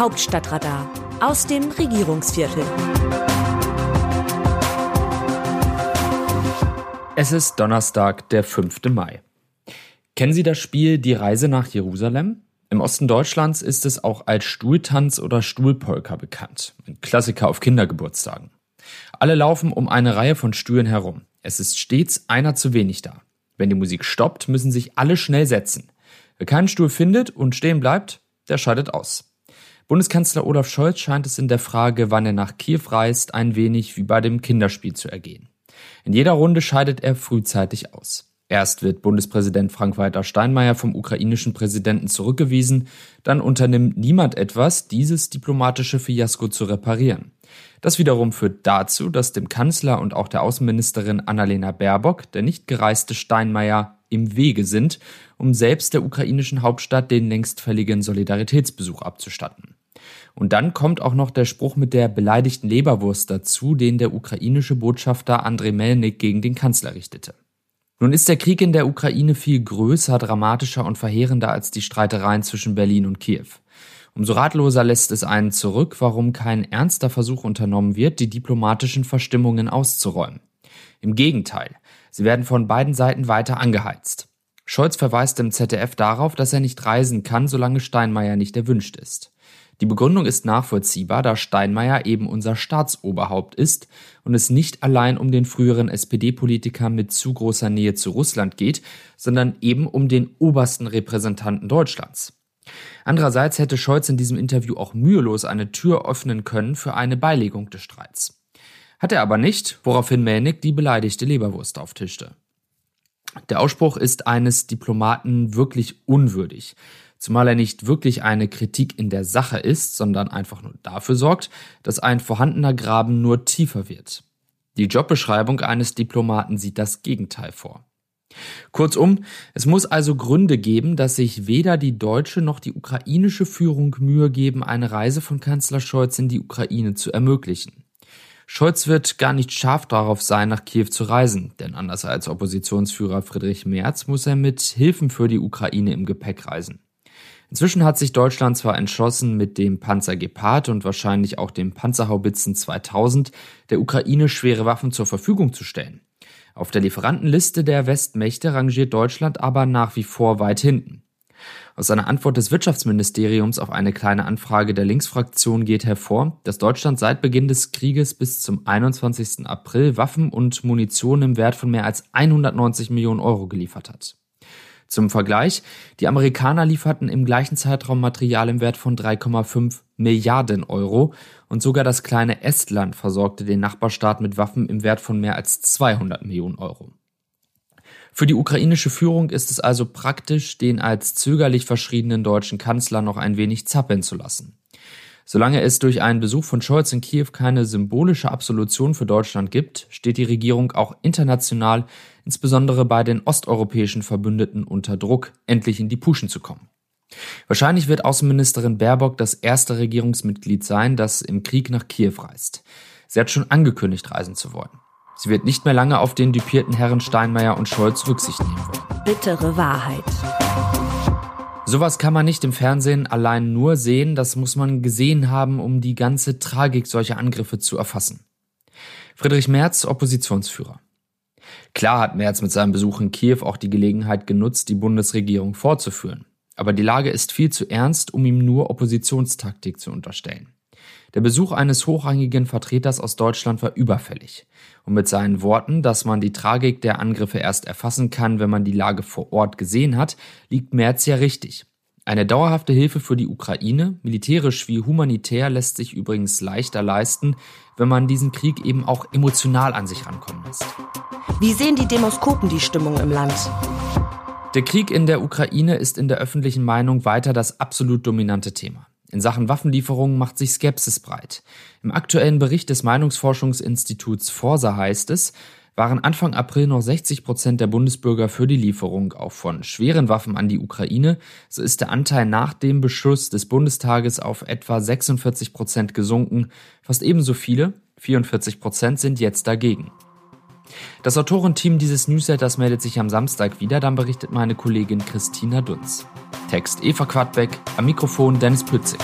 Hauptstadtradar aus dem Regierungsviertel. Es ist Donnerstag, der 5. Mai. Kennen Sie das Spiel Die Reise nach Jerusalem? Im Osten Deutschlands ist es auch als Stuhltanz oder Stuhlpolka bekannt. Ein Klassiker auf Kindergeburtstagen. Alle laufen um eine Reihe von Stühlen herum. Es ist stets einer zu wenig da. Wenn die Musik stoppt, müssen sich alle schnell setzen. Wer keinen Stuhl findet und stehen bleibt, der scheidet aus. Bundeskanzler Olaf Scholz scheint es in der Frage, wann er nach Kiew reist, ein wenig wie bei dem Kinderspiel zu ergehen. In jeder Runde scheidet er frühzeitig aus. Erst wird Bundespräsident Frank-Walter Steinmeier vom ukrainischen Präsidenten zurückgewiesen, dann unternimmt niemand etwas, dieses diplomatische Fiasko zu reparieren. Das wiederum führt dazu, dass dem Kanzler und auch der Außenministerin Annalena Baerbock der nicht gereiste Steinmeier im Wege sind, um selbst der ukrainischen Hauptstadt den längst fälligen Solidaritätsbesuch abzustatten. Und dann kommt auch noch der Spruch mit der beleidigten Leberwurst dazu, den der ukrainische Botschafter Andrei Melnik gegen den Kanzler richtete. Nun ist der Krieg in der Ukraine viel größer, dramatischer und verheerender als die Streitereien zwischen Berlin und Kiew. Umso ratloser lässt es einen zurück, warum kein ernster Versuch unternommen wird, die diplomatischen Verstimmungen auszuräumen. Im Gegenteil, sie werden von beiden Seiten weiter angeheizt. Scholz verweist im ZDF darauf, dass er nicht reisen kann, solange Steinmeier nicht erwünscht ist. Die Begründung ist nachvollziehbar, da Steinmeier eben unser Staatsoberhaupt ist und es nicht allein um den früheren SPD-Politiker mit zu großer Nähe zu Russland geht, sondern eben um den obersten Repräsentanten Deutschlands. Andererseits hätte Scholz in diesem Interview auch mühelos eine Tür öffnen können für eine Beilegung des Streits. Hat er aber nicht, woraufhin Mähnig die beleidigte Leberwurst auftischte. Der Ausspruch ist eines Diplomaten wirklich unwürdig zumal er nicht wirklich eine Kritik in der Sache ist, sondern einfach nur dafür sorgt, dass ein vorhandener Graben nur tiefer wird. Die Jobbeschreibung eines Diplomaten sieht das Gegenteil vor. Kurzum, es muss also Gründe geben, dass sich weder die deutsche noch die ukrainische Führung Mühe geben, eine Reise von Kanzler Scholz in die Ukraine zu ermöglichen. Scholz wird gar nicht scharf darauf sein, nach Kiew zu reisen, denn anders als Oppositionsführer Friedrich Merz muss er mit Hilfen für die Ukraine im Gepäck reisen. Inzwischen hat sich Deutschland zwar entschlossen, mit dem Panzer Gepard und wahrscheinlich auch dem Panzerhaubitzen 2000 der Ukraine schwere Waffen zur Verfügung zu stellen. Auf der Lieferantenliste der Westmächte rangiert Deutschland aber nach wie vor weit hinten. Aus einer Antwort des Wirtschaftsministeriums auf eine kleine Anfrage der Linksfraktion geht hervor, dass Deutschland seit Beginn des Krieges bis zum 21. April Waffen und Munition im Wert von mehr als 190 Millionen Euro geliefert hat. Zum Vergleich, die Amerikaner lieferten im gleichen Zeitraum Material im Wert von 3,5 Milliarden Euro und sogar das kleine Estland versorgte den Nachbarstaat mit Waffen im Wert von mehr als 200 Millionen Euro. Für die ukrainische Führung ist es also praktisch, den als zögerlich verschriebenen deutschen Kanzler noch ein wenig zappeln zu lassen. Solange es durch einen Besuch von Scholz in Kiew keine symbolische Absolution für Deutschland gibt, steht die Regierung auch international, insbesondere bei den osteuropäischen Verbündeten, unter Druck, endlich in die Puschen zu kommen. Wahrscheinlich wird Außenministerin Baerbock das erste Regierungsmitglied sein, das im Krieg nach Kiew reist. Sie hat schon angekündigt, reisen zu wollen. Sie wird nicht mehr lange auf den dupierten Herren Steinmeier und Scholz Rücksicht nehmen wollen. Bittere Wahrheit. Sowas kann man nicht im Fernsehen allein nur sehen, das muss man gesehen haben, um die ganze Tragik solcher Angriffe zu erfassen. Friedrich Merz, Oppositionsführer. Klar hat Merz mit seinem Besuch in Kiew auch die Gelegenheit genutzt, die Bundesregierung fortzuführen. Aber die Lage ist viel zu ernst, um ihm nur Oppositionstaktik zu unterstellen. Der Besuch eines hochrangigen Vertreters aus Deutschland war überfällig. Und mit seinen Worten, dass man die Tragik der Angriffe erst erfassen kann, wenn man die Lage vor Ort gesehen hat, liegt Merz ja richtig. Eine dauerhafte Hilfe für die Ukraine, militärisch wie humanitär, lässt sich übrigens leichter leisten, wenn man diesen Krieg eben auch emotional an sich rankommen lässt. Wie sehen die Demoskopen die Stimmung im Land? Der Krieg in der Ukraine ist in der öffentlichen Meinung weiter das absolut dominante Thema. In Sachen Waffenlieferungen macht sich Skepsis breit. Im aktuellen Bericht des Meinungsforschungsinstituts Forsa heißt es, waren Anfang April noch 60 Prozent der Bundesbürger für die Lieferung auch von schweren Waffen an die Ukraine, so ist der Anteil nach dem Beschluss des Bundestages auf etwa 46 Prozent gesunken. Fast ebenso viele, 44 Prozent, sind jetzt dagegen. Das Autorenteam dieses Newsletters meldet sich am Samstag wieder, dann berichtet meine Kollegin Christina Dunz. Text Eva Quadbeck, am Mikrofon Dennis Pützig.